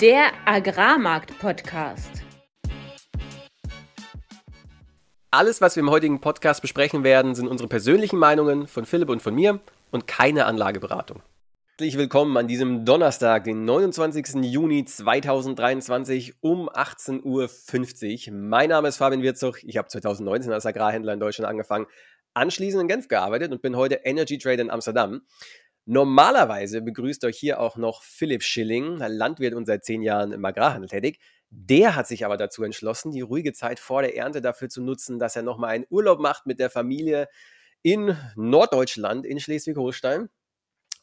Der Agrarmarkt-Podcast. Alles, was wir im heutigen Podcast besprechen werden, sind unsere persönlichen Meinungen von Philipp und von mir und keine Anlageberatung. Herzlich willkommen an diesem Donnerstag, den 29. Juni 2023 um 18.50 Uhr. Mein Name ist Fabian Wirzog. Ich habe 2019 als Agrarhändler in Deutschland angefangen, anschließend in Genf gearbeitet und bin heute Energy Trader in Amsterdam. Normalerweise begrüßt euch hier auch noch Philipp Schilling, Landwirt und seit zehn Jahren im Agrarhandel tätig. Der hat sich aber dazu entschlossen, die ruhige Zeit vor der Ernte dafür zu nutzen, dass er nochmal einen Urlaub macht mit der Familie in Norddeutschland, in Schleswig-Holstein.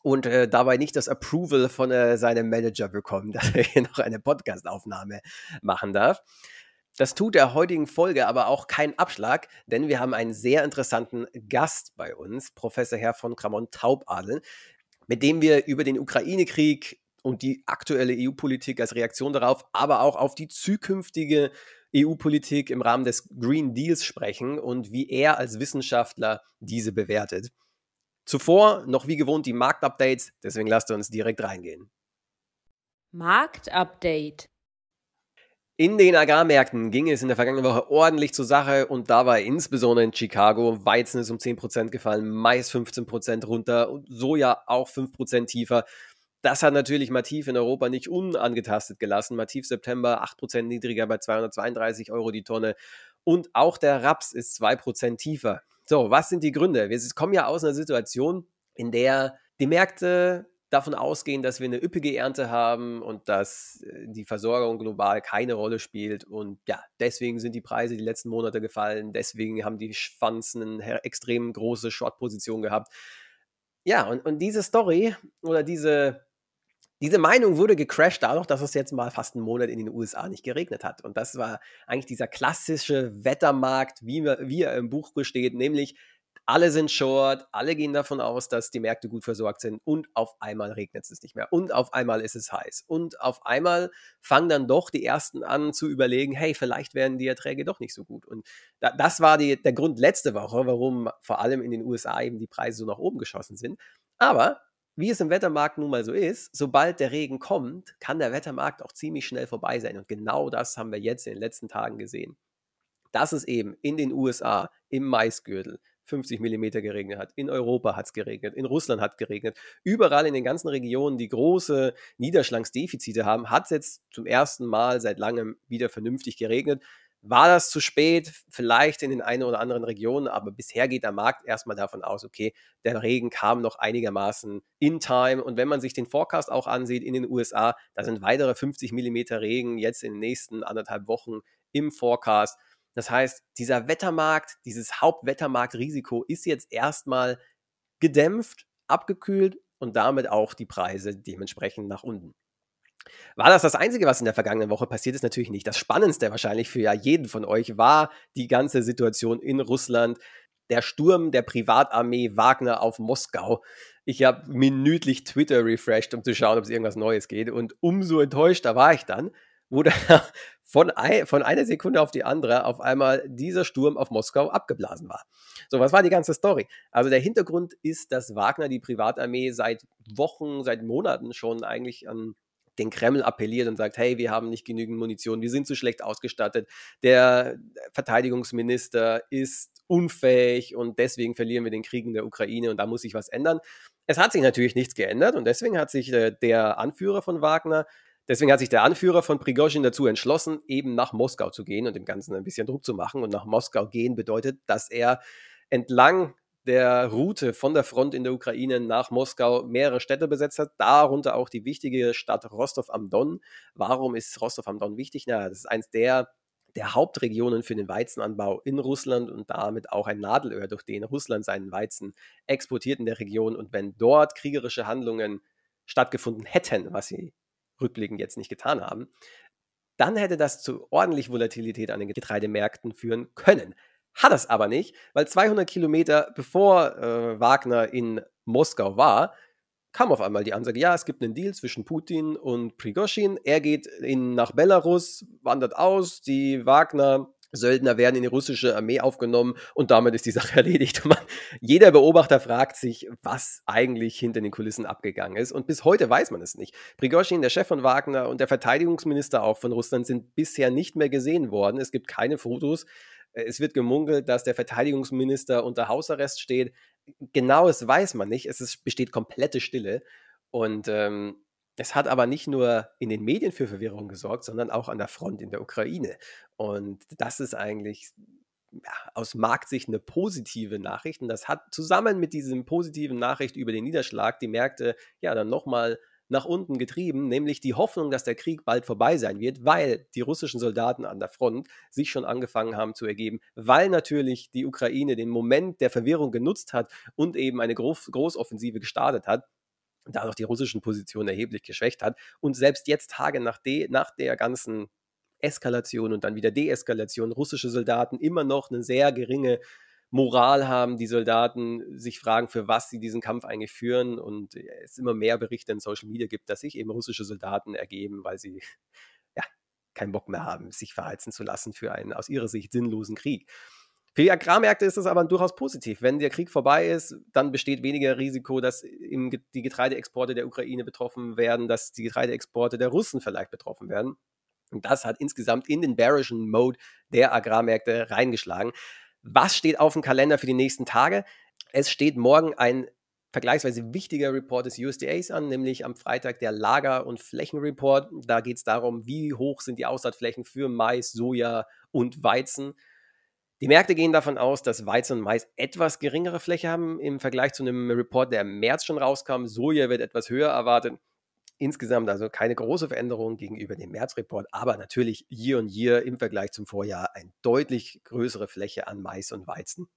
Und äh, dabei nicht das Approval von äh, seinem Manager bekommen, dass er hier noch eine Podcastaufnahme machen darf. Das tut der heutigen Folge aber auch keinen Abschlag, denn wir haben einen sehr interessanten Gast bei uns, Professor Herr von Kramon Taubadel mit dem wir über den Ukraine-Krieg und die aktuelle EU-Politik als Reaktion darauf, aber auch auf die zukünftige EU-Politik im Rahmen des Green Deals sprechen und wie er als Wissenschaftler diese bewertet. Zuvor noch wie gewohnt die Marktupdates, deswegen lasst uns direkt reingehen. Marktupdate. In den Agrarmärkten ging es in der vergangenen Woche ordentlich zur Sache und da war insbesondere in Chicago Weizen ist um 10% gefallen, Mais 15% runter und Soja auch 5% tiefer. Das hat natürlich Mativ in Europa nicht unangetastet gelassen. Mativ September 8% niedriger bei 232 Euro die Tonne und auch der Raps ist 2% tiefer. So, was sind die Gründe? Wir kommen ja aus einer Situation, in der die Märkte davon ausgehen, dass wir eine üppige Ernte haben und dass äh, die Versorgung global keine Rolle spielt. Und ja, deswegen sind die Preise die letzten Monate gefallen. Deswegen haben die Schwanzen eine extrem große Short-Position gehabt. Ja, und, und diese Story oder diese, diese Meinung wurde gecrashed dadurch, dass es jetzt mal fast einen Monat in den USA nicht geregnet hat. Und das war eigentlich dieser klassische Wettermarkt, wie, wie er im Buch besteht, nämlich alle sind short, alle gehen davon aus, dass die Märkte gut versorgt sind und auf einmal regnet es nicht mehr und auf einmal ist es heiß und auf einmal fangen dann doch die ersten an zu überlegen, hey, vielleicht werden die Erträge doch nicht so gut. Und da, das war die, der Grund letzte Woche, warum vor allem in den USA eben die Preise so nach oben geschossen sind. Aber wie es im Wettermarkt nun mal so ist, sobald der Regen kommt, kann der Wettermarkt auch ziemlich schnell vorbei sein. Und genau das haben wir jetzt in den letzten Tagen gesehen. Dass es eben in den USA im Maisgürtel 50 Millimeter geregnet hat. In Europa hat es geregnet, in Russland hat geregnet. Überall in den ganzen Regionen, die große Niederschlagsdefizite haben, hat es jetzt zum ersten Mal seit langem wieder vernünftig geregnet. War das zu spät? Vielleicht in den einen oder anderen Regionen, aber bisher geht der Markt erstmal davon aus, okay, der Regen kam noch einigermaßen in time. Und wenn man sich den Forecast auch ansieht in den USA, da sind weitere 50 Millimeter Regen jetzt in den nächsten anderthalb Wochen im Forecast. Das heißt, dieser Wettermarkt, dieses Hauptwettermarktrisiko ist jetzt erstmal gedämpft, abgekühlt und damit auch die Preise dementsprechend nach unten. War das das Einzige, was in der vergangenen Woche passiert ist? Natürlich nicht. Das Spannendste wahrscheinlich für ja jeden von euch war die ganze Situation in Russland. Der Sturm der Privatarmee Wagner auf Moskau. Ich habe minütlich Twitter refreshed, um zu schauen, ob es irgendwas Neues geht. Und umso enttäuschter war ich dann, wo da von, ein, von einer Sekunde auf die andere auf einmal dieser Sturm auf Moskau abgeblasen war. So, was war die ganze Story? Also der Hintergrund ist, dass Wagner die Privatarmee seit Wochen, seit Monaten schon eigentlich an den Kreml appelliert und sagt, hey, wir haben nicht genügend Munition, wir sind zu schlecht ausgestattet, der Verteidigungsminister ist unfähig und deswegen verlieren wir den Krieg in der Ukraine und da muss sich was ändern. Es hat sich natürlich nichts geändert und deswegen hat sich äh, der Anführer von Wagner Deswegen hat sich der Anführer von Prigozhin dazu entschlossen, eben nach Moskau zu gehen und dem Ganzen ein bisschen Druck zu machen. Und nach Moskau gehen bedeutet, dass er entlang der Route von der Front in der Ukraine nach Moskau mehrere Städte besetzt hat, darunter auch die wichtige Stadt Rostov am Don. Warum ist Rostov am Don wichtig? Na, das ist eins der, der Hauptregionen für den Weizenanbau in Russland und damit auch ein Nadelöhr, durch den Russland seinen Weizen exportiert in der Region. Und wenn dort kriegerische Handlungen stattgefunden hätten, was sie rückblickend jetzt nicht getan haben, dann hätte das zu ordentlich Volatilität an den Getreidemärkten führen können. Hat es aber nicht, weil 200 Kilometer bevor äh, Wagner in Moskau war, kam auf einmal die Ansage, ja, es gibt einen Deal zwischen Putin und Prigozhin. Er geht in, nach Belarus, wandert aus, die Wagner Söldner werden in die russische Armee aufgenommen und damit ist die Sache erledigt. Man, jeder Beobachter fragt sich, was eigentlich hinter den Kulissen abgegangen ist. Und bis heute weiß man es nicht. Prigozhin, der Chef von Wagner und der Verteidigungsminister auch von Russland sind bisher nicht mehr gesehen worden. Es gibt keine Fotos. Es wird gemunkelt, dass der Verteidigungsminister unter Hausarrest steht. Genaues weiß man nicht. Es ist, besteht komplette Stille. Und ähm, es hat aber nicht nur in den Medien für Verwirrung gesorgt, sondern auch an der Front in der Ukraine. Und das ist eigentlich ja, aus Marktsicht eine positive Nachricht. Und das hat zusammen mit diesem positiven Nachricht über den Niederschlag die Märkte ja dann nochmal nach unten getrieben, nämlich die Hoffnung, dass der Krieg bald vorbei sein wird, weil die russischen Soldaten an der Front sich schon angefangen haben zu ergeben, weil natürlich die Ukraine den Moment der Verwirrung genutzt hat und eben eine Groß Großoffensive gestartet hat dadurch die russischen Positionen erheblich geschwächt hat. Und selbst jetzt, Tage nach, de, nach der ganzen Eskalation und dann wieder Deeskalation, russische Soldaten immer noch eine sehr geringe Moral haben, die Soldaten sich fragen, für was sie diesen Kampf eigentlich führen und es immer mehr Berichte in Social Media gibt, dass sich eben russische Soldaten ergeben, weil sie ja keinen Bock mehr haben, sich verheizen zu lassen für einen aus ihrer Sicht sinnlosen Krieg. Für die Agrarmärkte ist das aber durchaus positiv. Wenn der Krieg vorbei ist, dann besteht weniger Risiko, dass die Getreideexporte der Ukraine betroffen werden, dass die Getreideexporte der Russen vielleicht betroffen werden. Und das hat insgesamt in den bearischen Mode der Agrarmärkte reingeschlagen. Was steht auf dem Kalender für die nächsten Tage? Es steht morgen ein vergleichsweise wichtiger Report des USDAs an, nämlich am Freitag der Lager- und Flächenreport. Da geht es darum, wie hoch sind die Aussaatflächen für Mais, Soja und Weizen. Die Märkte gehen davon aus, dass Weizen und Mais etwas geringere Fläche haben im Vergleich zu einem Report, der im März schon rauskam. Soja wird etwas höher erwartet. Insgesamt also keine große Veränderung gegenüber dem Märzreport, aber natürlich year on year im Vergleich zum Vorjahr eine deutlich größere Fläche an Mais und Weizen.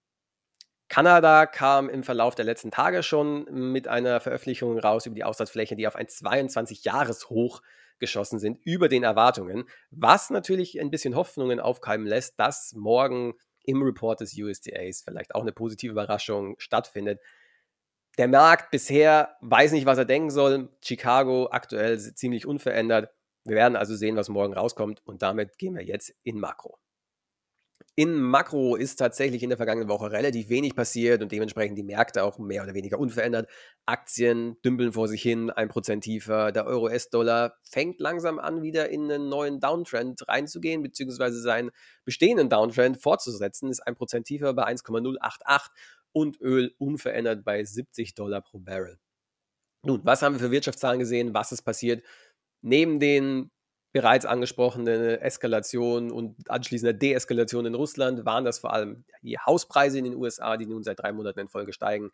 Kanada kam im Verlauf der letzten Tage schon mit einer Veröffentlichung raus über die Aussatzfläche, die auf ein 22-Jahres-Hoch geschossen sind, über den Erwartungen, was natürlich ein bisschen Hoffnungen aufkeimen lässt, dass morgen im Report des USDAs vielleicht auch eine positive Überraschung stattfindet. Der Markt bisher weiß nicht, was er denken soll. Chicago aktuell ziemlich unverändert. Wir werden also sehen, was morgen rauskommt und damit gehen wir jetzt in Makro. In Makro ist tatsächlich in der vergangenen Woche relativ wenig passiert und dementsprechend die Märkte auch mehr oder weniger unverändert. Aktien dümpeln vor sich hin, 1% tiefer. Der Euro-S-Dollar fängt langsam an, wieder in einen neuen Downtrend reinzugehen, beziehungsweise seinen bestehenden Downtrend fortzusetzen, ist 1% tiefer bei 1,088 und Öl unverändert bei 70 Dollar pro Barrel. Nun, was haben wir für Wirtschaftszahlen gesehen? Was ist passiert? Neben den bereits angesprochene Eskalation und anschließende Deeskalation in Russland waren das vor allem die Hauspreise in den USA, die nun seit drei Monaten in Folge steigen.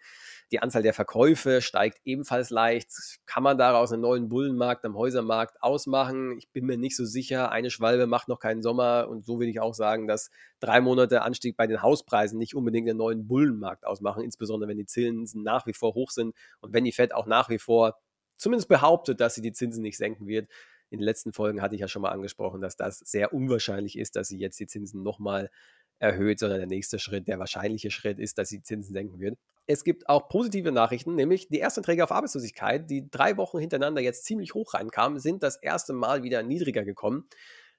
Die Anzahl der Verkäufe steigt ebenfalls leicht. Kann man daraus einen neuen Bullenmarkt am Häusermarkt ausmachen? Ich bin mir nicht so sicher. Eine Schwalbe macht noch keinen Sommer und so will ich auch sagen, dass drei Monate Anstieg bei den Hauspreisen nicht unbedingt einen neuen Bullenmarkt ausmachen, insbesondere wenn die Zinsen nach wie vor hoch sind und wenn die Fed auch nach wie vor zumindest behauptet, dass sie die Zinsen nicht senken wird in den letzten Folgen hatte ich ja schon mal angesprochen, dass das sehr unwahrscheinlich ist, dass sie jetzt die Zinsen nochmal erhöht, sondern der nächste Schritt, der wahrscheinliche Schritt ist, dass sie Zinsen senken wird. Es gibt auch positive Nachrichten, nämlich die ersten Träger auf Arbeitslosigkeit, die drei Wochen hintereinander jetzt ziemlich hoch reinkamen, sind das erste Mal wieder niedriger gekommen.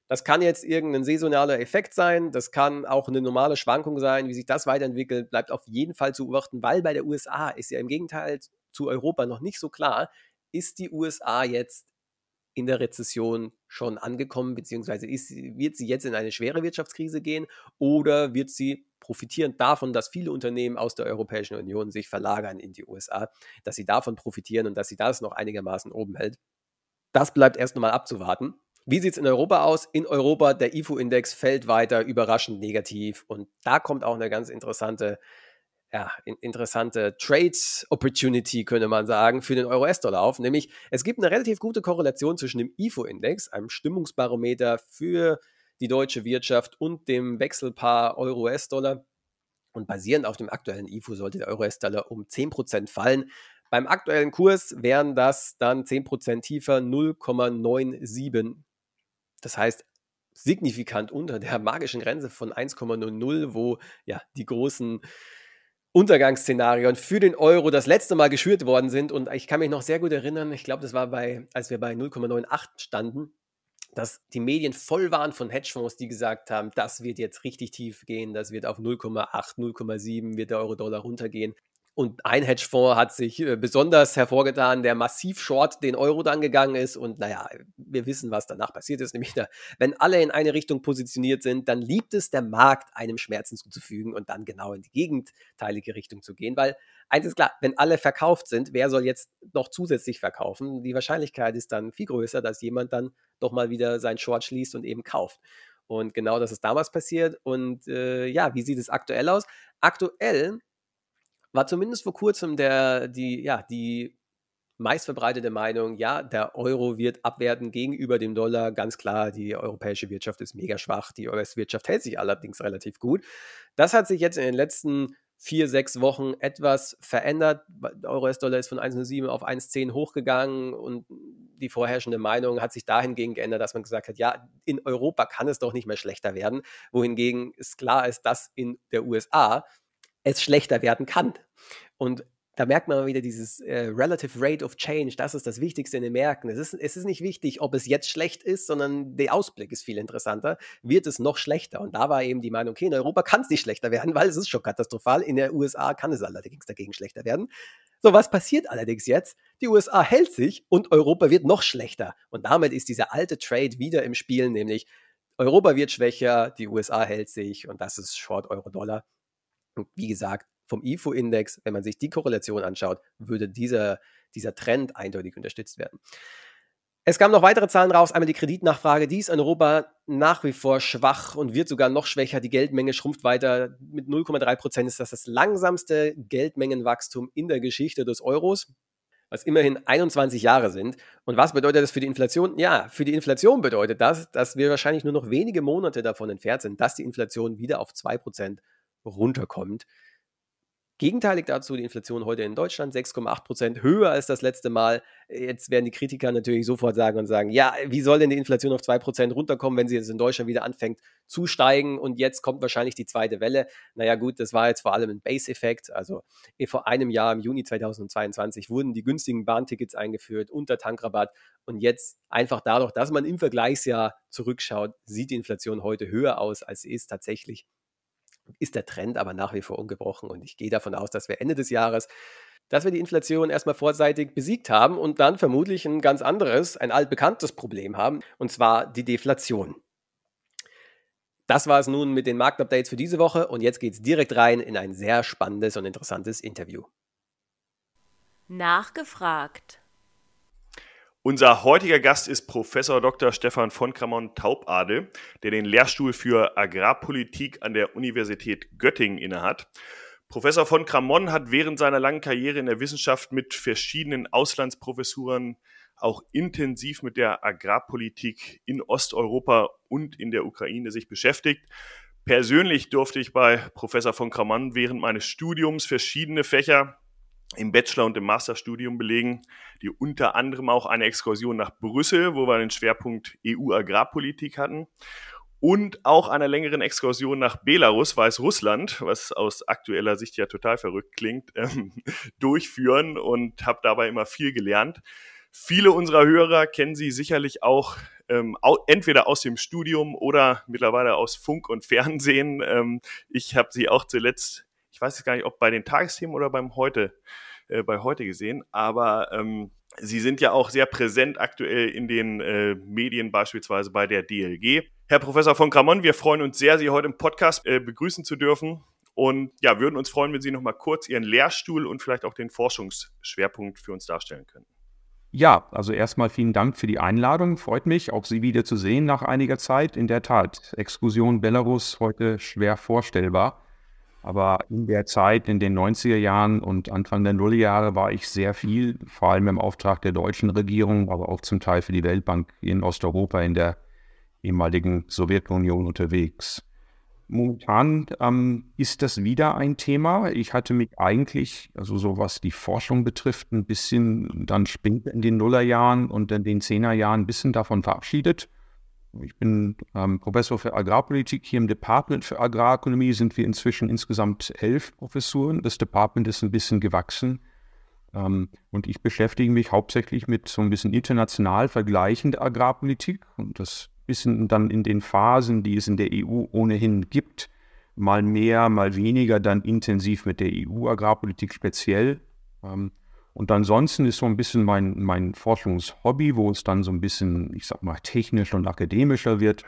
Das kann jetzt irgendein saisonaler Effekt sein, das kann auch eine normale Schwankung sein. Wie sich das weiterentwickelt, bleibt auf jeden Fall zu beobachten, weil bei der USA ist ja im Gegenteil zu Europa noch nicht so klar, ist die USA jetzt in der Rezession schon angekommen, beziehungsweise ist, wird sie jetzt in eine schwere Wirtschaftskrise gehen oder wird sie profitieren davon, dass viele Unternehmen aus der Europäischen Union sich verlagern in die USA, dass sie davon profitieren und dass sie das noch einigermaßen oben hält. Das bleibt erst nochmal abzuwarten. Wie sieht es in Europa aus? In Europa, der IFO-Index fällt weiter überraschend negativ und da kommt auch eine ganz interessante ja, interessante Trade Opportunity, könnte man sagen, für den Euro-S-Dollar auf. Nämlich, es gibt eine relativ gute Korrelation zwischen dem IFO-Index, einem Stimmungsbarometer für die deutsche Wirtschaft und dem Wechselpaar Euro-S-Dollar. Und basierend auf dem aktuellen IFO sollte der Euro-S-Dollar um 10% fallen. Beim aktuellen Kurs wären das dann 10% tiefer 0,97. Das heißt, signifikant unter der magischen Grenze von 1,00, wo ja die großen Untergangsszenarien für den Euro das letzte Mal geschürt worden sind. Und ich kann mich noch sehr gut erinnern, ich glaube, das war bei, als wir bei 0,98 standen. dass die Medien voll waren von Hedgefonds, die gesagt haben, das wird jetzt richtig tief gehen, das wird auf 0,8, 0,7 wird der Euro-Dollar runtergehen. Und ein Hedgefonds hat sich äh, besonders hervorgetan, der massiv short den Euro dann gegangen ist. Und naja, wir wissen, was danach passiert ist. Nämlich, wenn alle in eine Richtung positioniert sind, dann liebt es der Markt, einem Schmerzen zuzufügen und dann genau in die gegenteilige Richtung zu gehen. Weil eins ist klar, wenn alle verkauft sind, wer soll jetzt noch zusätzlich verkaufen? Die Wahrscheinlichkeit ist dann viel größer, dass jemand dann doch mal wieder sein Short schließt und eben kauft. Und genau das ist damals passiert. Und äh, ja, wie sieht es aktuell aus? Aktuell war zumindest vor kurzem der, die, ja, die meistverbreitete Meinung, ja, der Euro wird abwerten gegenüber dem Dollar. Ganz klar, die europäische Wirtschaft ist mega schwach. Die US-Wirtschaft hält sich allerdings relativ gut. Das hat sich jetzt in den letzten vier, sechs Wochen etwas verändert. Der Euro-US-Dollar ist von 1,07 auf 1,10 hochgegangen und die vorherrschende Meinung hat sich dahingehend geändert, dass man gesagt hat, ja, in Europa kann es doch nicht mehr schlechter werden, wohingegen es klar ist, dass in der USA es schlechter werden kann. Und da merkt man mal wieder dieses äh, Relative Rate of Change, das ist das Wichtigste in den Märkten. Es ist, es ist nicht wichtig, ob es jetzt schlecht ist, sondern der Ausblick ist viel interessanter. Wird es noch schlechter? Und da war eben die Meinung, okay, in Europa kann es nicht schlechter werden, weil es ist schon katastrophal. In der USA kann es allerdings dagegen schlechter werden. So, was passiert allerdings jetzt? Die USA hält sich und Europa wird noch schlechter. Und damit ist dieser alte Trade wieder im Spiel, nämlich Europa wird schwächer, die USA hält sich und das ist Short Euro-Dollar. Und wie gesagt, vom IFO-Index, wenn man sich die Korrelation anschaut, würde dieser, dieser Trend eindeutig unterstützt werden. Es kamen noch weitere Zahlen raus. Einmal die Kreditnachfrage, die ist in Europa nach wie vor schwach und wird sogar noch schwächer. Die Geldmenge schrumpft weiter. Mit 0,3 Prozent ist das das langsamste Geldmengenwachstum in der Geschichte des Euros, was immerhin 21 Jahre sind. Und was bedeutet das für die Inflation? Ja, für die Inflation bedeutet das, dass wir wahrscheinlich nur noch wenige Monate davon entfernt sind, dass die Inflation wieder auf 2 Prozent runterkommt. Gegenteilig dazu die Inflation heute in Deutschland 6,8 Prozent, höher als das letzte Mal. Jetzt werden die Kritiker natürlich sofort sagen und sagen, ja, wie soll denn die Inflation auf 2 Prozent runterkommen, wenn sie jetzt in Deutschland wieder anfängt zu steigen und jetzt kommt wahrscheinlich die zweite Welle. Naja gut, das war jetzt vor allem ein Base-Effekt. Also eh, vor einem Jahr, im Juni 2022, wurden die günstigen Bahntickets eingeführt unter Tankrabatt und jetzt einfach dadurch, dass man im Vergleichsjahr zurückschaut, sieht die Inflation heute höher aus, als sie ist tatsächlich ist der Trend aber nach wie vor ungebrochen und ich gehe davon aus, dass wir Ende des Jahres dass wir die Inflation erstmal vorzeitig besiegt haben und dann vermutlich ein ganz anderes, ein altbekanntes Problem haben, und zwar die Deflation. Das war es nun mit den Marktupdates für diese Woche und jetzt geht es direkt rein in ein sehr spannendes und interessantes Interview. Nachgefragt. Unser heutiger Gast ist Professor Dr. Stefan von Kramon Taubadel, der den Lehrstuhl für Agrarpolitik an der Universität Göttingen innehat. Professor von Kramon hat während seiner langen Karriere in der Wissenschaft mit verschiedenen Auslandsprofessuren auch intensiv mit der Agrarpolitik in Osteuropa und in der Ukraine sich beschäftigt. Persönlich durfte ich bei Professor von Kramon während meines Studiums verschiedene Fächer im Bachelor- und im Masterstudium belegen, die unter anderem auch eine Exkursion nach Brüssel, wo wir den Schwerpunkt EU-Agrarpolitik hatten, und auch einer längeren Exkursion nach Belarus, Weißrussland, was aus aktueller Sicht ja total verrückt klingt, ähm, durchführen und habe dabei immer viel gelernt. Viele unserer Hörer kennen Sie sicherlich auch ähm, entweder aus dem Studium oder mittlerweile aus Funk und Fernsehen. Ähm, ich habe Sie auch zuletzt ich weiß jetzt gar nicht, ob bei den Tagesthemen oder beim heute, äh, bei heute gesehen, aber ähm, Sie sind ja auch sehr präsent aktuell in den äh, Medien, beispielsweise bei der DLG. Herr Professor von Kramon, wir freuen uns sehr, Sie heute im Podcast äh, begrüßen zu dürfen. Und ja, würden uns freuen, wenn Sie noch mal kurz Ihren Lehrstuhl und vielleicht auch den Forschungsschwerpunkt für uns darstellen können. Ja, also erstmal vielen Dank für die Einladung. Freut mich, auch Sie wieder zu sehen nach einiger Zeit. In der Tat, Exkursion Belarus heute schwer vorstellbar. Aber in der Zeit, in den 90er Jahren und Anfang der Nullerjahre, war ich sehr viel, vor allem im Auftrag der deutschen Regierung, aber auch zum Teil für die Weltbank in Osteuropa, in der ehemaligen Sowjetunion unterwegs. Momentan ähm, ist das wieder ein Thema. Ich hatte mich eigentlich, also so was die Forschung betrifft, ein bisschen dann später in den Nullerjahren und in den Zehnerjahren ein bisschen davon verabschiedet. Ich bin ähm, Professor für Agrarpolitik. Hier im Department für Agrarökonomie sind wir inzwischen insgesamt elf Professuren. Das Department ist ein bisschen gewachsen. Ähm, und ich beschäftige mich hauptsächlich mit so ein bisschen international vergleichender Agrarpolitik und das bisschen dann in den Phasen, die es in der EU ohnehin gibt, mal mehr, mal weniger dann intensiv mit der EU-Agrarpolitik speziell. Ähm, und ansonsten ist so ein bisschen mein, mein Forschungshobby, wo es dann so ein bisschen, ich sag mal, technisch und akademischer wird,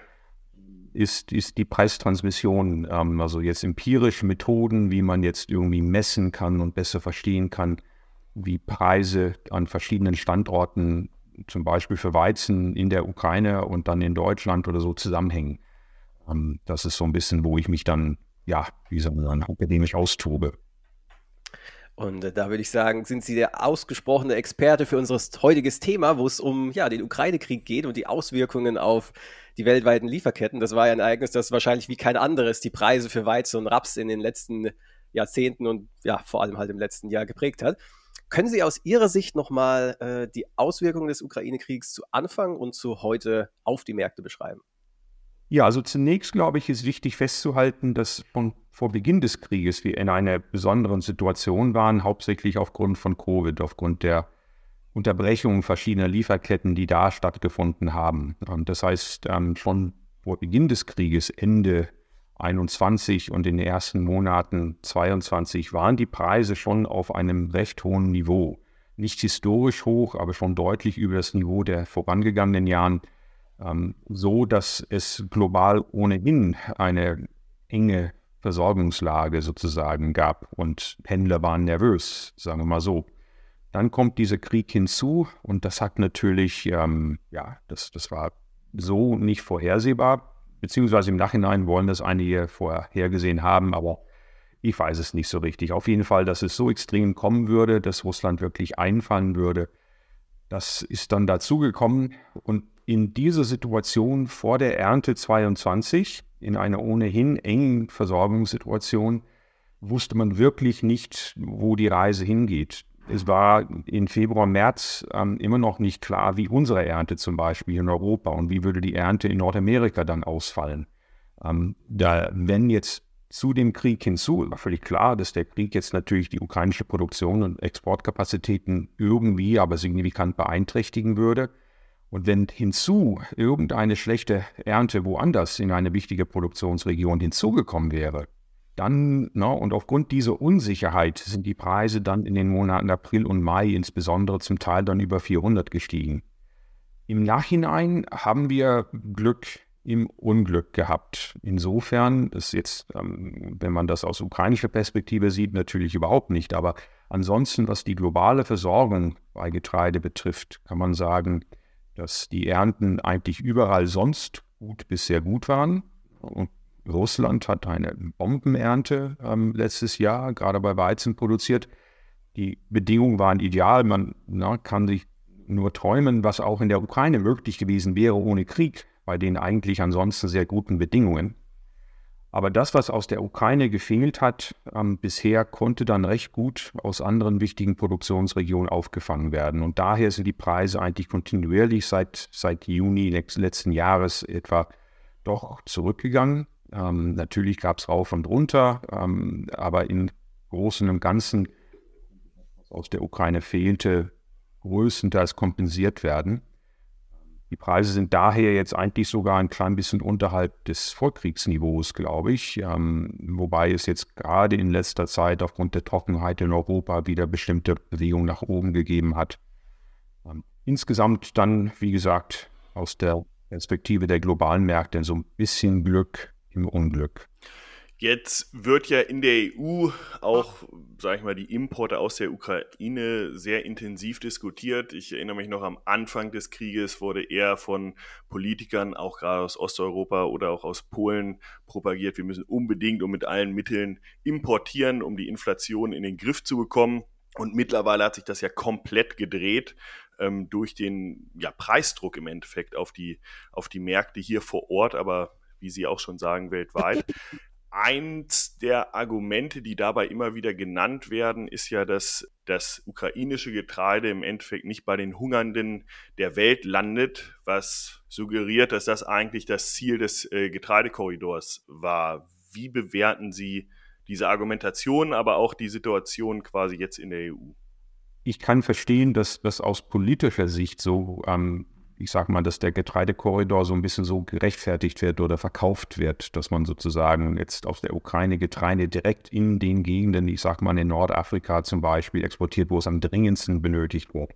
ist, ist die Preistransmission. Ähm, also jetzt empirische Methoden, wie man jetzt irgendwie messen kann und besser verstehen kann, wie Preise an verschiedenen Standorten, zum Beispiel für Weizen in der Ukraine und dann in Deutschland oder so zusammenhängen. Ähm, das ist so ein bisschen, wo ich mich dann, ja, wie soll man sagen, akademisch austobe. Und äh, da würde ich sagen, sind Sie der ausgesprochene Experte für unser heutiges Thema, wo es um ja, den Ukraine-Krieg geht und die Auswirkungen auf die weltweiten Lieferketten. Das war ja ein Ereignis, das wahrscheinlich wie kein anderes die Preise für Weizen und Raps in den letzten Jahrzehnten und ja, vor allem halt im letzten Jahr geprägt hat. Können Sie aus Ihrer Sicht nochmal äh, die Auswirkungen des Ukraine-Kriegs zu Anfang und zu heute auf die Märkte beschreiben? Ja, also zunächst glaube ich, ist wichtig festzuhalten, dass von vor Beginn des Krieges wir in einer besonderen Situation waren, hauptsächlich aufgrund von Covid, aufgrund der Unterbrechung verschiedener Lieferketten, die da stattgefunden haben. Das heißt, ähm, schon vor Beginn des Krieges, Ende 21 und in den ersten Monaten 22 waren die Preise schon auf einem recht hohen Niveau. Nicht historisch hoch, aber schon deutlich über das Niveau der vorangegangenen Jahren so, dass es global ohnehin eine enge Versorgungslage sozusagen gab und Händler waren nervös, sagen wir mal so. Dann kommt dieser Krieg hinzu und das hat natürlich, ähm, ja, das, das war so nicht vorhersehbar, beziehungsweise im Nachhinein wollen das einige vorhergesehen haben, aber ich weiß es nicht so richtig. Auf jeden Fall, dass es so extrem kommen würde, dass Russland wirklich einfallen würde, das ist dann dazugekommen und in dieser Situation vor der Ernte 22, in einer ohnehin engen Versorgungssituation, wusste man wirklich nicht, wo die Reise hingeht. Es war in Februar, März ähm, immer noch nicht klar, wie unsere Ernte zum Beispiel in Europa und wie würde die Ernte in Nordamerika dann ausfallen. Ähm, da, wenn jetzt zu dem Krieg hinzu war völlig klar, dass der Krieg jetzt natürlich die ukrainische Produktion und Exportkapazitäten irgendwie, aber signifikant beeinträchtigen würde. Und wenn hinzu irgendeine schlechte Ernte woanders in eine wichtige Produktionsregion hinzugekommen wäre, dann, na, und aufgrund dieser Unsicherheit sind die Preise dann in den Monaten April und Mai insbesondere zum Teil dann über 400 gestiegen. Im Nachhinein haben wir Glück im Unglück gehabt. Insofern ist jetzt, ähm, wenn man das aus ukrainischer Perspektive sieht, natürlich überhaupt nicht. Aber ansonsten, was die globale Versorgung bei Getreide betrifft, kann man sagen, dass die Ernten eigentlich überall sonst gut bis sehr gut waren. Und Russland hat eine Bombenernte ähm, letztes Jahr, gerade bei Weizen produziert. Die Bedingungen waren ideal. Man na, kann sich nur träumen, was auch in der Ukraine möglich gewesen wäre ohne Krieg, bei den eigentlich ansonsten sehr guten Bedingungen. Aber das, was aus der Ukraine gefehlt hat, ähm, bisher konnte dann recht gut aus anderen wichtigen Produktionsregionen aufgefangen werden. Und daher sind die Preise eigentlich kontinuierlich seit, seit Juni letzten Jahres etwa doch zurückgegangen. Ähm, natürlich gab es rauf und runter, ähm, aber im Großen und Ganzen, was aus der Ukraine fehlte, größtenteils kompensiert werden. Die Preise sind daher jetzt eigentlich sogar ein klein bisschen unterhalb des Vorkriegsniveaus, glaube ich. Ähm, wobei es jetzt gerade in letzter Zeit aufgrund der Trockenheit in Europa wieder bestimmte Bewegungen nach oben gegeben hat. Ähm, insgesamt dann, wie gesagt, aus der Perspektive der globalen Märkte so ein bisschen Glück im Unglück. Jetzt wird ja in der EU auch, sage ich mal, die Importe aus der Ukraine sehr intensiv diskutiert. Ich erinnere mich noch am Anfang des Krieges wurde eher von Politikern, auch gerade aus Osteuropa oder auch aus Polen, propagiert, wir müssen unbedingt und mit allen Mitteln importieren, um die Inflation in den Griff zu bekommen. Und mittlerweile hat sich das ja komplett gedreht ähm, durch den ja, Preisdruck im Endeffekt auf die, auf die Märkte hier vor Ort, aber wie Sie auch schon sagen, weltweit. Eins der Argumente, die dabei immer wieder genannt werden, ist ja, dass das ukrainische Getreide im Endeffekt nicht bei den Hungernden der Welt landet, was suggeriert, dass das eigentlich das Ziel des äh, Getreidekorridors war. Wie bewerten Sie diese Argumentation, aber auch die Situation quasi jetzt in der EU? ich kann verstehen, dass das aus politischer Sicht so, ähm, ich sag mal, dass der Getreidekorridor so ein bisschen so gerechtfertigt wird oder verkauft wird, dass man sozusagen jetzt aus der Ukraine Getreide direkt in den Gegenden, ich sag mal in Nordafrika zum Beispiel, exportiert, wo es am dringendsten benötigt wird.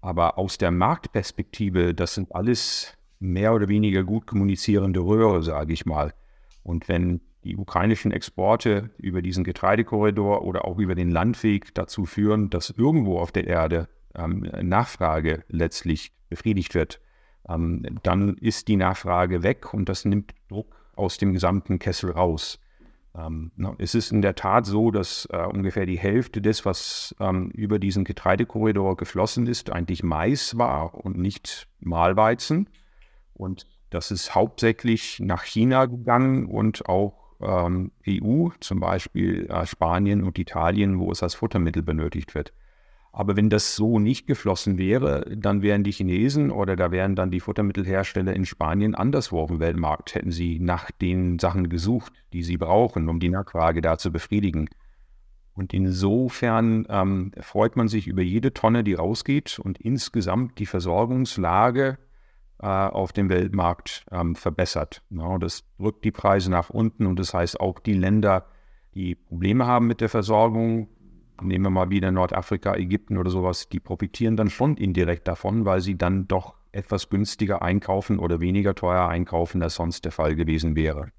Aber aus der Marktperspektive, das sind alles mehr oder weniger gut kommunizierende Röhre, sage ich mal. Und wenn die ukrainischen Exporte über diesen Getreidekorridor oder auch über den Landweg dazu führen, dass irgendwo auf der Erde ähm, Nachfrage letztlich befriedigt wird, ähm, dann ist die Nachfrage weg und das nimmt Druck aus dem gesamten Kessel raus. Ähm, es ist in der Tat so, dass äh, ungefähr die Hälfte des, was ähm, über diesen Getreidekorridor geflossen ist, eigentlich Mais war und nicht Mahlweizen. Und das ist hauptsächlich nach China gegangen und auch ähm, EU, zum Beispiel äh, Spanien und Italien, wo es als Futtermittel benötigt wird. Aber wenn das so nicht geflossen wäre, dann wären die Chinesen oder da wären dann die Futtermittelhersteller in Spanien anderswo auf dem Weltmarkt, hätten sie nach den Sachen gesucht, die sie brauchen, um die Nachfrage da zu befriedigen. Und insofern ähm, freut man sich über jede Tonne, die rausgeht und insgesamt die Versorgungslage äh, auf dem Weltmarkt ähm, verbessert. Ja, das drückt die Preise nach unten und das heißt auch die Länder, die Probleme haben mit der Versorgung, nehmen wir mal wieder Nordafrika, Ägypten oder sowas, die profitieren dann schon indirekt davon, weil sie dann doch etwas günstiger einkaufen oder weniger teuer einkaufen, als sonst der Fall gewesen wäre.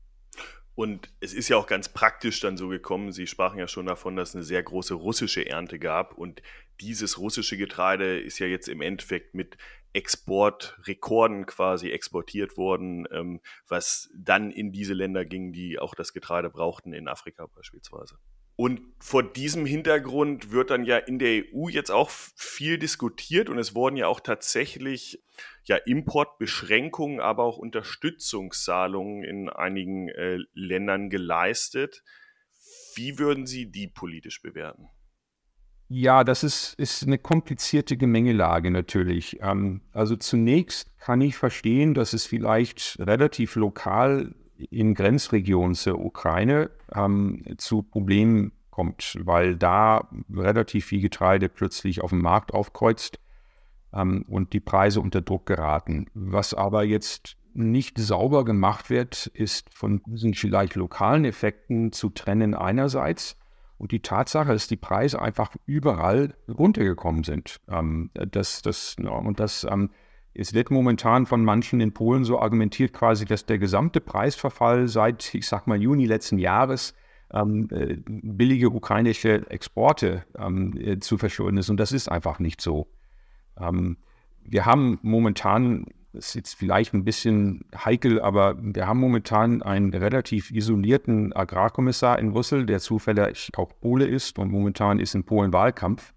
Und es ist ja auch ganz praktisch dann so gekommen. Sie sprachen ja schon davon, dass es eine sehr große russische Ernte gab. Und dieses russische Getreide ist ja jetzt im Endeffekt mit Exportrekorden quasi exportiert worden, ähm, was dann in diese Länder ging, die auch das Getreide brauchten, in Afrika beispielsweise. Und vor diesem Hintergrund wird dann ja in der EU jetzt auch viel diskutiert und es wurden ja auch tatsächlich ja Importbeschränkungen, aber auch Unterstützungszahlungen in einigen äh, Ländern geleistet. Wie würden Sie die politisch bewerten? Ja, das ist, ist eine komplizierte Gemengelage natürlich. Ähm, also zunächst kann ich verstehen, dass es vielleicht relativ lokal in Grenzregionen zur Ukraine ähm, zu Problemen kommt, weil da relativ viel Getreide plötzlich auf dem Markt aufkreuzt ähm, und die Preise unter Druck geraten. Was aber jetzt nicht sauber gemacht wird, ist von diesen vielleicht lokalen Effekten zu trennen einerseits und die Tatsache, dass die Preise einfach überall runtergekommen sind. Ähm, das, das, und das, ähm, es wird momentan von manchen in Polen so argumentiert, quasi, dass der gesamte Preisverfall seit, ich sag mal, Juni letzten Jahres ähm, äh, billige ukrainische Exporte ähm, äh, zu verschulden ist. Und das ist einfach nicht so. Ähm, wir haben momentan das ist jetzt vielleicht ein bisschen heikel, aber wir haben momentan einen relativ isolierten Agrarkommissar in Brüssel, der zufällig auch Pole ist und momentan ist in Polen Wahlkampf.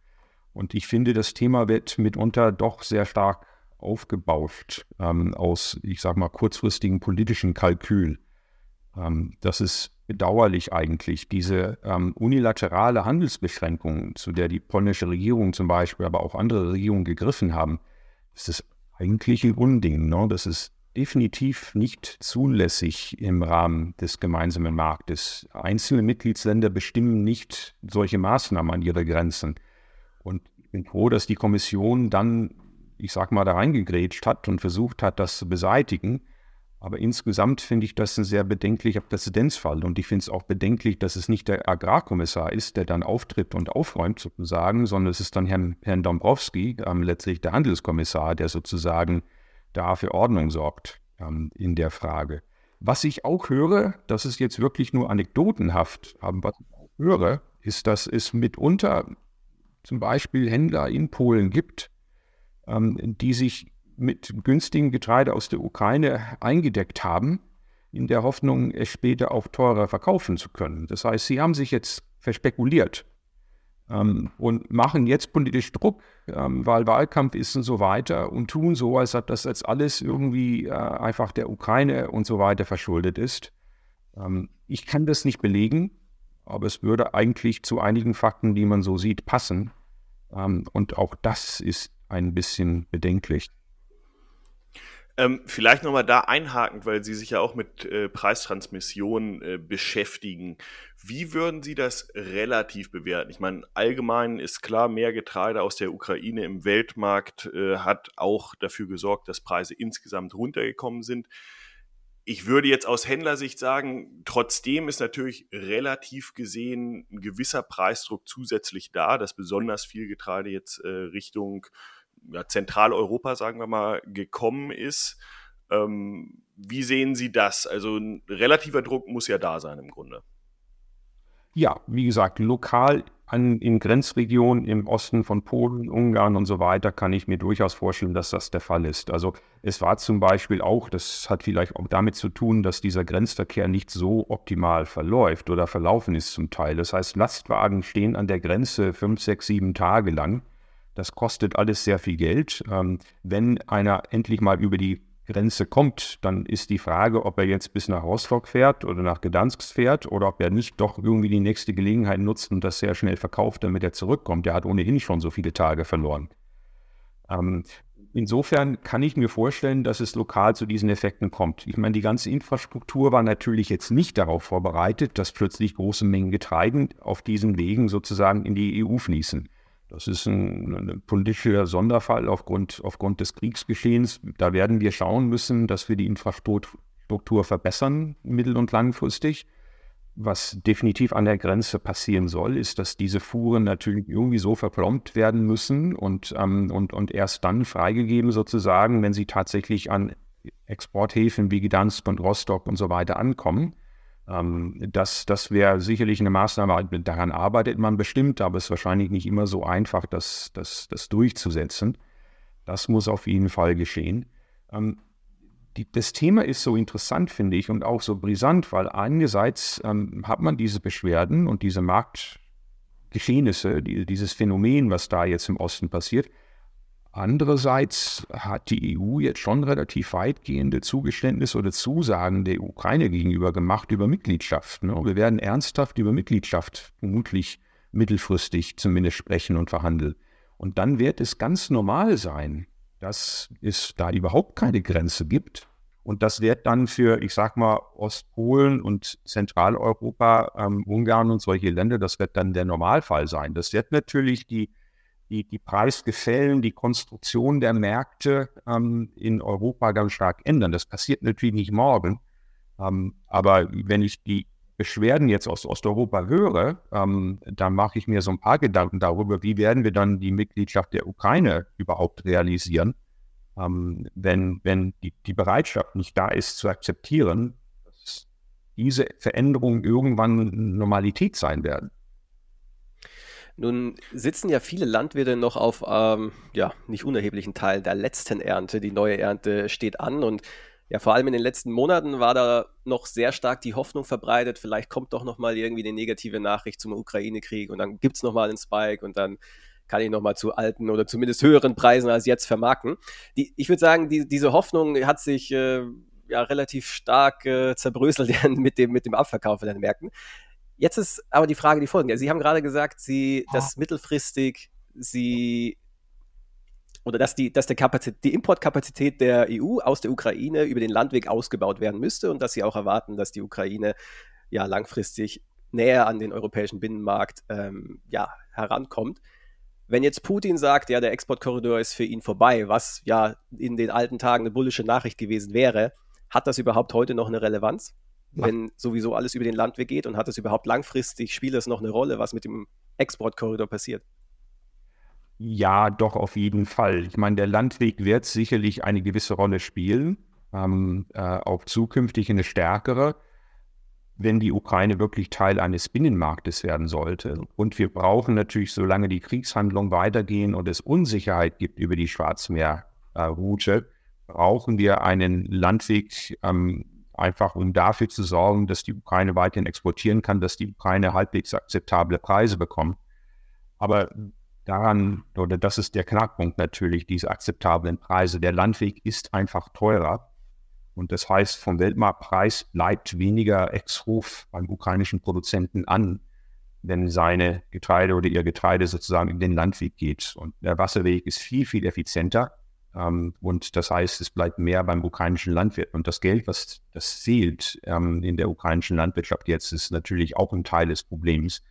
Und ich finde, das Thema wird mitunter doch sehr stark aufgebauscht ähm, aus, ich sage mal, kurzfristigen politischen Kalkül. Ähm, das ist bedauerlich eigentlich, diese ähm, unilaterale Handelsbeschränkung, zu der die polnische Regierung zum Beispiel, aber auch andere Regierungen gegriffen haben, ist es eigentlich ein Unding. Ne? Das ist definitiv nicht zulässig im Rahmen des gemeinsamen Marktes. Einzelne Mitgliedsländer bestimmen nicht solche Maßnahmen an ihre Grenzen. Und ich bin froh, dass die Kommission dann, ich sag mal, da reingegrätscht hat und versucht hat, das zu beseitigen. Aber insgesamt finde ich das ein sehr bedenklicher Präzedenzfall. Und ich finde es auch bedenklich, dass es nicht der Agrarkommissar ist, der dann auftritt und aufräumt sozusagen, sondern es ist dann Herrn, Herrn Dombrowski, ähm, letztlich der Handelskommissar, der sozusagen da für Ordnung sorgt ähm, in der Frage. Was ich auch höre, das ist jetzt wirklich nur anekdotenhaft, aber was ich auch höre, ist, dass es mitunter zum Beispiel Händler in Polen gibt, ähm, die sich mit günstigem Getreide aus der Ukraine eingedeckt haben, in der Hoffnung, es später auch teurer verkaufen zu können. Das heißt, sie haben sich jetzt verspekuliert ähm, und machen jetzt politisch Druck, ähm, weil Wahlkampf ist und so weiter und tun so, als ob das jetzt alles irgendwie äh, einfach der Ukraine und so weiter verschuldet ist. Ähm, ich kann das nicht belegen, aber es würde eigentlich zu einigen Fakten, die man so sieht, passen. Ähm, und auch das ist ein bisschen bedenklich. Ähm, vielleicht nochmal da einhakend, weil Sie sich ja auch mit äh, Preistransmission äh, beschäftigen. Wie würden Sie das relativ bewerten? Ich meine, allgemein ist klar, mehr Getreide aus der Ukraine im Weltmarkt äh, hat auch dafür gesorgt, dass Preise insgesamt runtergekommen sind. Ich würde jetzt aus Händlersicht sagen, trotzdem ist natürlich relativ gesehen ein gewisser Preisdruck zusätzlich da, dass besonders viel Getreide jetzt äh, Richtung ja, Zentraleuropa, sagen wir mal, gekommen ist. Ähm, wie sehen Sie das? Also ein relativer Druck muss ja da sein im Grunde. Ja, wie gesagt, lokal an, in Grenzregionen im Osten von Polen, Ungarn und so weiter kann ich mir durchaus vorstellen, dass das der Fall ist. Also es war zum Beispiel auch, das hat vielleicht auch damit zu tun, dass dieser Grenzverkehr nicht so optimal verläuft oder verlaufen ist zum Teil. Das heißt, Lastwagen stehen an der Grenze fünf, sechs, sieben Tage lang das kostet alles sehr viel Geld. Ähm, wenn einer endlich mal über die Grenze kommt, dann ist die Frage, ob er jetzt bis nach Rostock fährt oder nach Gdansk fährt oder ob er nicht doch irgendwie die nächste Gelegenheit nutzt und das sehr schnell verkauft, damit er zurückkommt. Der hat ohnehin schon so viele Tage verloren. Ähm, insofern kann ich mir vorstellen, dass es lokal zu diesen Effekten kommt. Ich meine, die ganze Infrastruktur war natürlich jetzt nicht darauf vorbereitet, dass plötzlich große Mengen Getreiden auf diesen Wegen sozusagen in die EU fließen. Das ist ein, ein, politischer Sonderfall aufgrund, aufgrund des Kriegsgeschehens. Da werden wir schauen müssen, dass wir die Infrastruktur verbessern, mittel- und langfristig. Was definitiv an der Grenze passieren soll, ist, dass diese Fuhren natürlich irgendwie so verplombt werden müssen und, ähm, und, und erst dann freigegeben sozusagen, wenn sie tatsächlich an Exporthäfen wie Gdansk und Rostock und so weiter ankommen. Ähm, das das wäre sicherlich eine Maßnahme, daran arbeitet man bestimmt, aber es ist wahrscheinlich nicht immer so einfach, das, das, das durchzusetzen. Das muss auf jeden Fall geschehen. Ähm, die, das Thema ist so interessant, finde ich, und auch so brisant, weil einerseits ähm, hat man diese Beschwerden und diese Marktgeschehnisse, die, dieses Phänomen, was da jetzt im Osten passiert, Andererseits hat die EU jetzt schon relativ weitgehende Zugeständnisse oder Zusagen der Ukraine gegenüber gemacht über Mitgliedschaft. Ne? Wir werden ernsthaft über Mitgliedschaft vermutlich mittelfristig zumindest sprechen und verhandeln. Und dann wird es ganz normal sein, dass es da überhaupt keine Grenze gibt. Und das wird dann für, ich sag mal, Ostpolen und Zentraleuropa, ähm, Ungarn und solche Länder, das wird dann der Normalfall sein. Das wird natürlich die die, die Preisgefällen, die Konstruktion der Märkte ähm, in Europa ganz stark ändern. Das passiert natürlich nicht morgen. Ähm, aber wenn ich die Beschwerden jetzt aus Osteuropa höre, ähm, dann mache ich mir so ein paar Gedanken darüber, wie werden wir dann die Mitgliedschaft der Ukraine überhaupt realisieren, ähm, wenn, wenn die, die Bereitschaft nicht da ist zu akzeptieren, dass diese Veränderungen irgendwann Normalität sein werden. Nun sitzen ja viele Landwirte noch auf ähm, ja, nicht unerheblichen Teil der letzten Ernte. Die neue Ernte steht an und ja, vor allem in den letzten Monaten war da noch sehr stark die Hoffnung verbreitet, vielleicht kommt doch nochmal irgendwie eine negative Nachricht zum Ukraine-Krieg und dann gibt es nochmal einen Spike und dann kann ich nochmal zu alten oder zumindest höheren Preisen als jetzt vermarkten. Die, ich würde sagen, die, diese Hoffnung hat sich äh, ja relativ stark äh, zerbröselt mit dem, mit dem Abverkauf in den Märkten. Jetzt ist aber die Frage die folgende. Sie haben gerade gesagt, Sie, dass mittelfristig Sie oder dass die, dass der Kapazität, die Importkapazität der EU aus der Ukraine über den Landweg ausgebaut werden müsste und dass Sie auch erwarten, dass die Ukraine ja langfristig näher an den europäischen Binnenmarkt ähm, ja, herankommt. Wenn jetzt Putin sagt, ja, der Exportkorridor ist für ihn vorbei, was ja in den alten Tagen eine bullische Nachricht gewesen wäre, hat das überhaupt heute noch eine Relevanz? Wenn sowieso alles über den Landweg geht und hat es überhaupt langfristig, spielt es noch eine Rolle, was mit dem Exportkorridor passiert? Ja, doch, auf jeden Fall. Ich meine, der Landweg wird sicherlich eine gewisse Rolle spielen, ähm, äh, auch zukünftig eine stärkere, wenn die Ukraine wirklich Teil eines Binnenmarktes werden sollte. Und wir brauchen natürlich, solange die Kriegshandlungen weitergehen und es Unsicherheit gibt über die Schwarzmeerroute, äh, brauchen wir einen Landweg, ähm, einfach um dafür zu sorgen, dass die Ukraine weiterhin exportieren kann, dass die Ukraine halbwegs akzeptable Preise bekommt. Aber daran, oder das ist der Knackpunkt natürlich, diese akzeptablen Preise. Der Landweg ist einfach teurer. Und das heißt, vom Weltmarktpreis bleibt weniger Exruf beim ukrainischen Produzenten an, wenn seine Getreide oder ihr Getreide sozusagen in den Landweg geht. Und der Wasserweg ist viel, viel effizienter und das heißt, es bleibt mehr beim ukrainischen Landwirt. Und das Geld, was das zählt ähm, in der ukrainischen Landwirtschaft jetzt, ist natürlich auch ein Teil des Problems.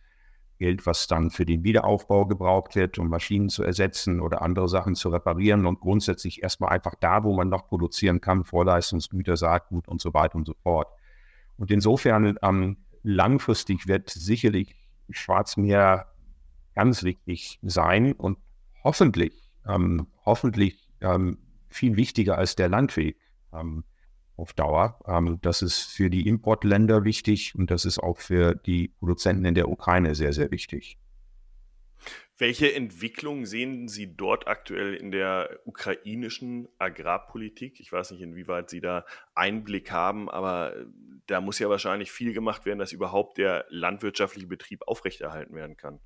Geld, was dann für den Wiederaufbau gebraucht wird, um Maschinen zu ersetzen oder andere Sachen zu reparieren und grundsätzlich erstmal einfach da, wo man noch produzieren kann, Vorleistungsgüter, Saatgut und so weiter und so fort. Und insofern ähm, langfristig wird sicherlich Schwarzmeer ganz wichtig sein und hoffentlich, ähm, hoffentlich ähm, viel wichtiger als der Landweg ähm, auf Dauer. Ähm, das ist für die Importländer wichtig und das ist auch für die Produzenten in der Ukraine sehr, sehr wichtig. Welche Entwicklungen sehen Sie dort aktuell in der ukrainischen Agrarpolitik? Ich weiß nicht, inwieweit Sie da Einblick haben, aber da muss ja wahrscheinlich viel gemacht werden, dass überhaupt der landwirtschaftliche Betrieb aufrechterhalten werden kann.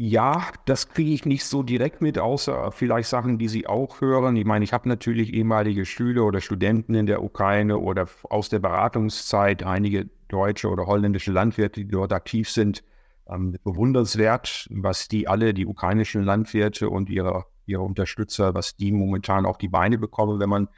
Ja, das kriege ich nicht so direkt mit, außer vielleicht Sachen, die Sie auch hören. Ich meine, ich habe natürlich ehemalige Schüler oder Studenten in der Ukraine oder aus der Beratungszeit, einige deutsche oder holländische Landwirte, die dort aktiv sind. Ähm, bewundernswert, was die alle, die ukrainischen Landwirte und ihre, ihre Unterstützer, was die momentan auf die Beine bekommen, wenn man,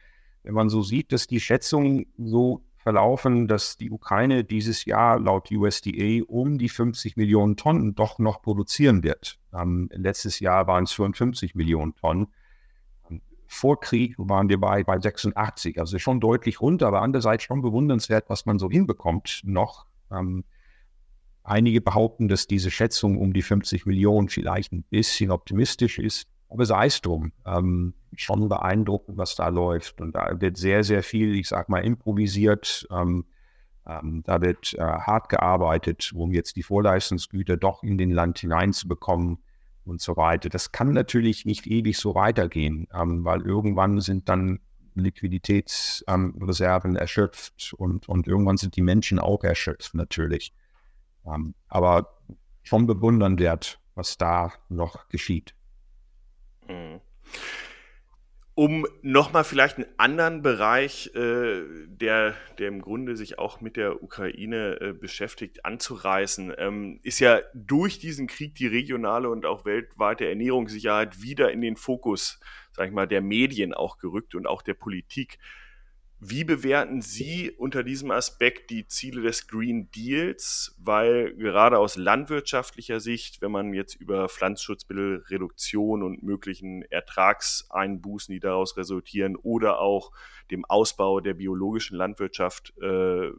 wenn man so sieht, dass die Schätzungen so verlaufen, dass die Ukraine dieses Jahr laut USDA um die 50 Millionen Tonnen doch noch produzieren wird. Ähm, letztes Jahr waren es 54 Millionen Tonnen. Vor Krieg waren wir bei, bei 86, also schon deutlich runter, aber andererseits schon bewundernswert, was man so hinbekommt noch. Ähm, einige behaupten, dass diese Schätzung um die 50 Millionen vielleicht ein bisschen optimistisch ist. Aber sei es drum. Ähm, schon beeindruckend, was da läuft. Und da wird sehr, sehr viel, ich sag mal, improvisiert. Ähm, ähm, da wird äh, hart gearbeitet, um jetzt die Vorleistungsgüter doch in den Land hineinzubekommen und so weiter. Das kann natürlich nicht ewig so weitergehen, ähm, weil irgendwann sind dann Liquiditätsreserven erschöpft und, und irgendwann sind die Menschen auch erschöpft natürlich. Ähm, aber schon bewundernswert, was da noch geschieht. Mhm. Um nochmal vielleicht einen anderen Bereich, äh, der, der im Grunde sich auch mit der Ukraine äh, beschäftigt, anzureißen, ähm, ist ja durch diesen Krieg die regionale und auch weltweite Ernährungssicherheit wieder in den Fokus, sag ich mal, der Medien auch gerückt und auch der Politik. Wie bewerten Sie unter diesem Aspekt die Ziele des Green Deals? Weil gerade aus landwirtschaftlicher Sicht, wenn man jetzt über Pflanzenschutzmittelreduktion und möglichen Ertragseinbußen, die daraus resultieren, oder auch dem Ausbau der biologischen Landwirtschaft äh,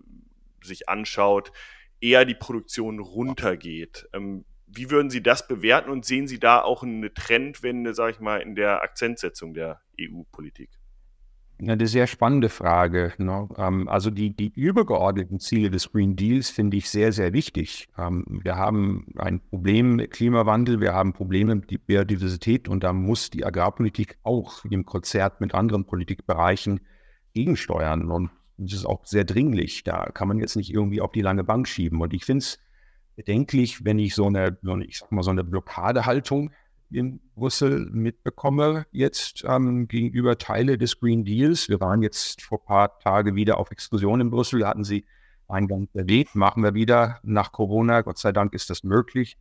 sich anschaut, eher die Produktion runtergeht. Ähm, wie würden Sie das bewerten und sehen Sie da auch eine Trendwende, sage ich mal, in der Akzentsetzung der EU-Politik? Eine sehr spannende Frage. Ne? Ähm, also die, die übergeordneten Ziele des Green Deals finde ich sehr, sehr wichtig. Ähm, wir haben ein Problem mit Klimawandel, wir haben Probleme mit Biodiversität und da muss die Agrarpolitik auch im Konzert mit anderen Politikbereichen gegensteuern. Und das ist auch sehr dringlich. Da kann man jetzt nicht irgendwie auf die lange Bank schieben. Und ich finde es bedenklich, wenn ich so eine, ich sag mal, so eine Blockadehaltung in Brüssel mitbekomme, jetzt ähm, gegenüber Teile des Green Deals. Wir waren jetzt vor ein paar Tagen wieder auf Exkursion in Brüssel, hatten Sie eingangs erwähnt, machen wir wieder nach Corona. Gott sei Dank ist das möglich.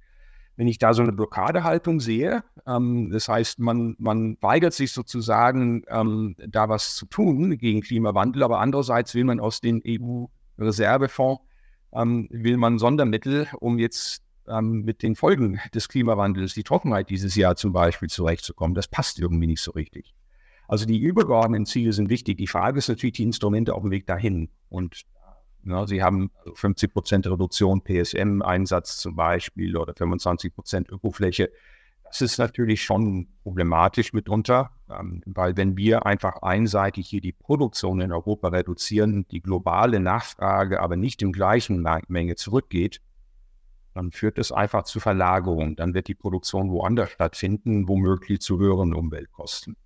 Wenn ich da so eine Blockadehaltung sehe, ähm, das heißt, man, man weigert sich sozusagen, ähm, da was zu tun gegen Klimawandel, aber andererseits will man aus den EU-Reservefonds, ähm, will man Sondermittel, um jetzt ähm, mit den Folgen des Klimawandels, die Trockenheit dieses Jahr zum Beispiel, zurechtzukommen. Das passt irgendwie nicht so richtig. Also die übergeordneten Ziele sind wichtig. Die Frage ist natürlich die Instrumente auf dem Weg dahin. Und ja, Sie haben 50 Prozent Reduktion PSM-Einsatz zum Beispiel oder 25 Prozent Ökofläche. Das ist natürlich schon problematisch mitunter, ähm, weil wenn wir einfach einseitig hier die Produktion in Europa reduzieren, die globale Nachfrage aber nicht im gleichen Menge zurückgeht, dann führt es einfach zu Verlagerung. Dann wird die Produktion woanders stattfinden, womöglich zu höheren Umweltkosten.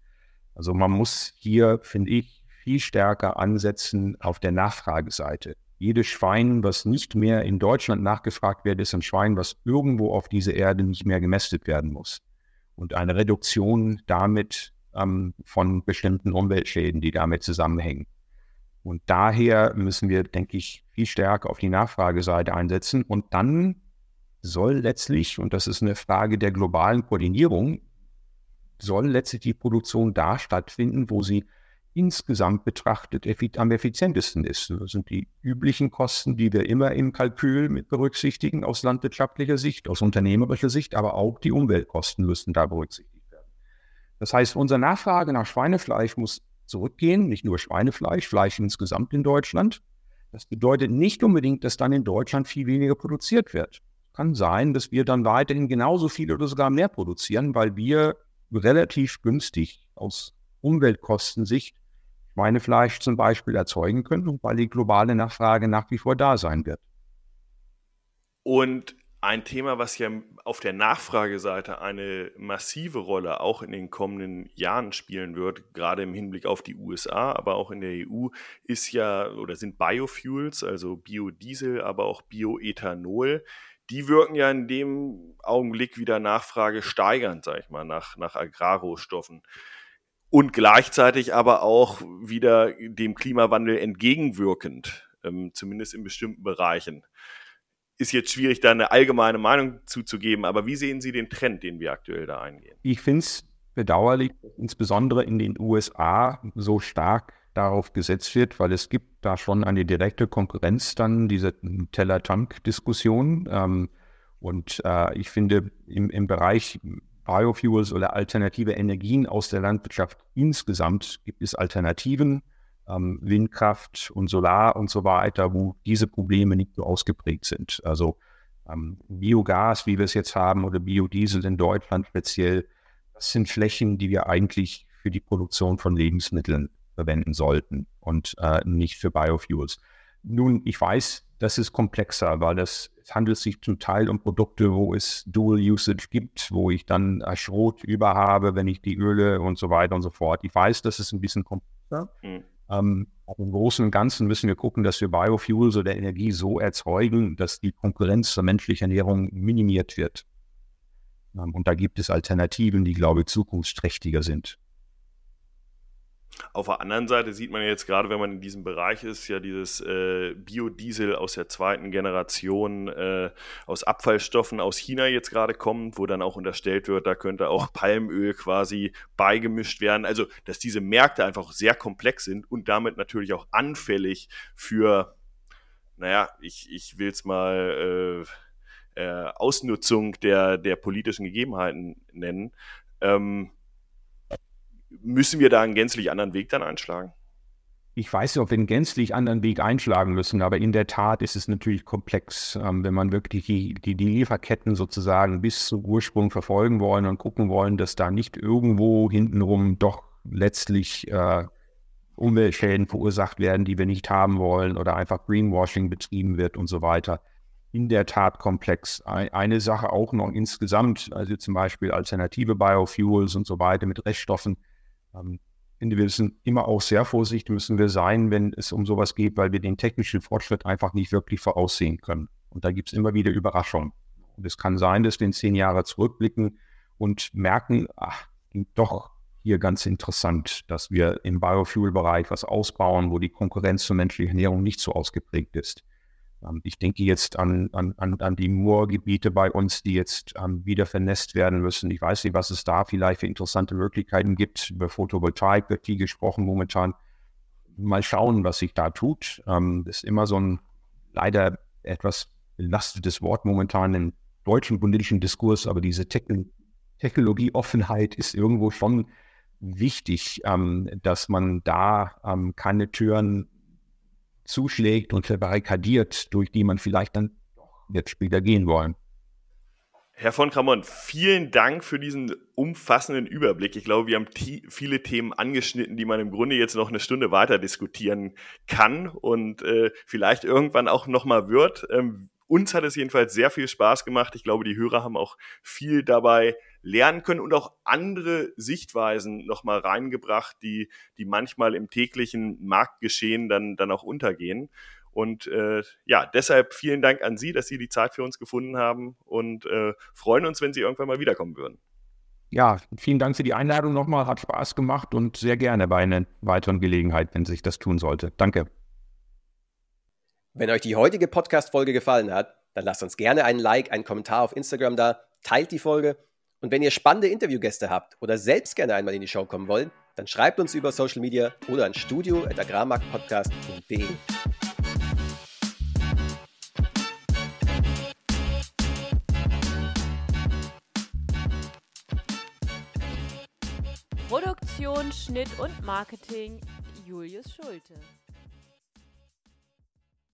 Also man muss hier, finde ich, viel stärker ansetzen auf der Nachfrageseite. Jedes Schwein, was nicht mehr in Deutschland nachgefragt wird, ist ein Schwein, was irgendwo auf dieser Erde nicht mehr gemästet werden muss. Und eine Reduktion damit ähm, von bestimmten Umweltschäden, die damit zusammenhängen. Und daher müssen wir, denke ich, viel stärker auf die Nachfrageseite einsetzen und dann soll letztlich, und das ist eine Frage der globalen Koordinierung, soll letztlich die Produktion da stattfinden, wo sie insgesamt betrachtet am effizientesten ist. Das sind die üblichen Kosten, die wir immer im Kalkül mit berücksichtigen aus landwirtschaftlicher Sicht, aus unternehmerischer Sicht, aber auch die Umweltkosten müssen da berücksichtigt werden. Das heißt, unsere Nachfrage nach Schweinefleisch muss zurückgehen, nicht nur Schweinefleisch, Fleisch insgesamt in Deutschland. Das bedeutet nicht unbedingt, dass dann in Deutschland viel weniger produziert wird. Kann sein, dass wir dann weiterhin genauso viel oder sogar mehr produzieren, weil wir relativ günstig aus Umweltkostensicht Schweinefleisch zum Beispiel erzeugen können und weil die globale Nachfrage nach wie vor da sein wird. Und ein Thema, was ja auf der Nachfrageseite eine massive Rolle auch in den kommenden Jahren spielen wird, gerade im Hinblick auf die USA, aber auch in der EU, ist ja oder sind Biofuels, also Biodiesel, aber auch Bioethanol. Die wirken ja in dem Augenblick wieder Nachfrage steigernd, sag ich mal, nach, nach Agrarrohstoffen und gleichzeitig aber auch wieder dem Klimawandel entgegenwirkend, ähm, zumindest in bestimmten Bereichen. Ist jetzt schwierig, da eine allgemeine Meinung zuzugeben, aber wie sehen Sie den Trend, den wir aktuell da eingehen? Ich finde es bedauerlich, insbesondere in den USA so stark darauf gesetzt wird, weil es gibt da schon eine direkte Konkurrenz dann, diese Teller-Tank-Diskussion. Ähm, und äh, ich finde, im, im Bereich Biofuels oder alternative Energien aus der Landwirtschaft insgesamt gibt es Alternativen, ähm, Windkraft und Solar und so weiter, wo diese Probleme nicht so ausgeprägt sind. Also ähm, Biogas, wie wir es jetzt haben, oder Biodiesel in Deutschland speziell, das sind Flächen, die wir eigentlich für die Produktion von Lebensmitteln verwenden sollten und äh, nicht für Biofuels. Nun, ich weiß, das ist komplexer, weil das es handelt sich zum Teil um Produkte, wo es Dual Usage gibt, wo ich dann Schrot über habe, wenn ich die Öle und so weiter und so fort. Ich weiß, das ist ein bisschen komplexer. Mhm. Ähm, im Großen und Ganzen müssen wir gucken, dass wir Biofuels oder Energie so erzeugen, dass die Konkurrenz zur menschlichen Ernährung minimiert wird. Ähm, und da gibt es Alternativen, die, glaube ich, zukunftsträchtiger sind. Auf der anderen Seite sieht man jetzt gerade, wenn man in diesem Bereich ist, ja dieses äh, Biodiesel aus der zweiten Generation äh, aus Abfallstoffen aus China jetzt gerade kommt, wo dann auch unterstellt wird, da könnte auch Palmöl quasi beigemischt werden. Also, dass diese Märkte einfach sehr komplex sind und damit natürlich auch anfällig für, naja, ich, ich will es mal äh, äh, Ausnutzung der, der politischen Gegebenheiten nennen. Ähm, müssen wir da einen gänzlich anderen Weg dann einschlagen? Ich weiß nicht, ob wir einen gänzlich anderen Weg einschlagen müssen, aber in der Tat ist es natürlich komplex, ähm, wenn man wirklich die, die, die, Lieferketten sozusagen bis zum Ursprung verfolgen wollen und gucken wollen, dass da nicht irgendwo hintenrum doch letztlich äh, Umweltschäden verursacht werden, die wir nicht haben wollen oder einfach Greenwashing betrieben wird und so weiter. In der Tat komplex. Eine Sache auch noch insgesamt, also zum Beispiel alternative Biofuels und so weiter mit Reststoffen ähm, wir müssen immer auch sehr vorsichtig müssen wir sein, wenn es um sowas geht, weil wir den technischen Fortschritt einfach nicht wirklich voraussehen können. Und da gibt es immer wieder Überraschungen. Und es kann sein, dass wir in zehn Jahre zurückblicken und merken, ach, doch hier ganz interessant, dass wir im Biofuel-Bereich was ausbauen, wo die Konkurrenz zur menschlichen Ernährung nicht so ausgeprägt ist. Ähm, ich denke jetzt an, an, an die Moorgebiete bei uns, die jetzt ähm, wieder vernässt werden müssen. Ich weiß nicht, was es da vielleicht für interessante Möglichkeiten gibt. Über Photovoltaik wird viel gesprochen momentan. Mal schauen, was sich da tut. Ähm, das ist immer so ein leider etwas belastetes Wort momentan im deutschen politischen Diskurs, aber diese Techn Technologieoffenheit ist irgendwo schon wichtig, dass man da keine Türen zuschlägt und verbarrikadiert, durch die man vielleicht dann jetzt später gehen wollen. Herr von Kramon, vielen Dank für diesen umfassenden Überblick. Ich glaube, wir haben viele Themen angeschnitten, die man im Grunde jetzt noch eine Stunde weiter diskutieren kann und äh, vielleicht irgendwann auch nochmal wird. Ähm, uns hat es jedenfalls sehr viel Spaß gemacht. Ich glaube, die Hörer haben auch viel dabei lernen können und auch andere Sichtweisen nochmal reingebracht, die, die manchmal im täglichen Marktgeschehen dann, dann auch untergehen. Und äh, ja, deshalb vielen Dank an Sie, dass Sie die Zeit für uns gefunden haben und äh, freuen uns, wenn Sie irgendwann mal wiederkommen würden. Ja, vielen Dank für die Einladung nochmal, hat Spaß gemacht und sehr gerne bei einer weiteren Gelegenheit, wenn sich das tun sollte. Danke. Wenn euch die heutige Podcast-Folge gefallen hat, dann lasst uns gerne einen Like, einen Kommentar auf Instagram da, teilt die Folge Und wenn ihr spannende Interviewgäste habt oder selbst gerne einmal in die Show kommen wollt, dann schreibt uns über Social Media oder an studio.agrarmarktpodcast.de. Produktion, Schnitt und Marketing Julius Schulte.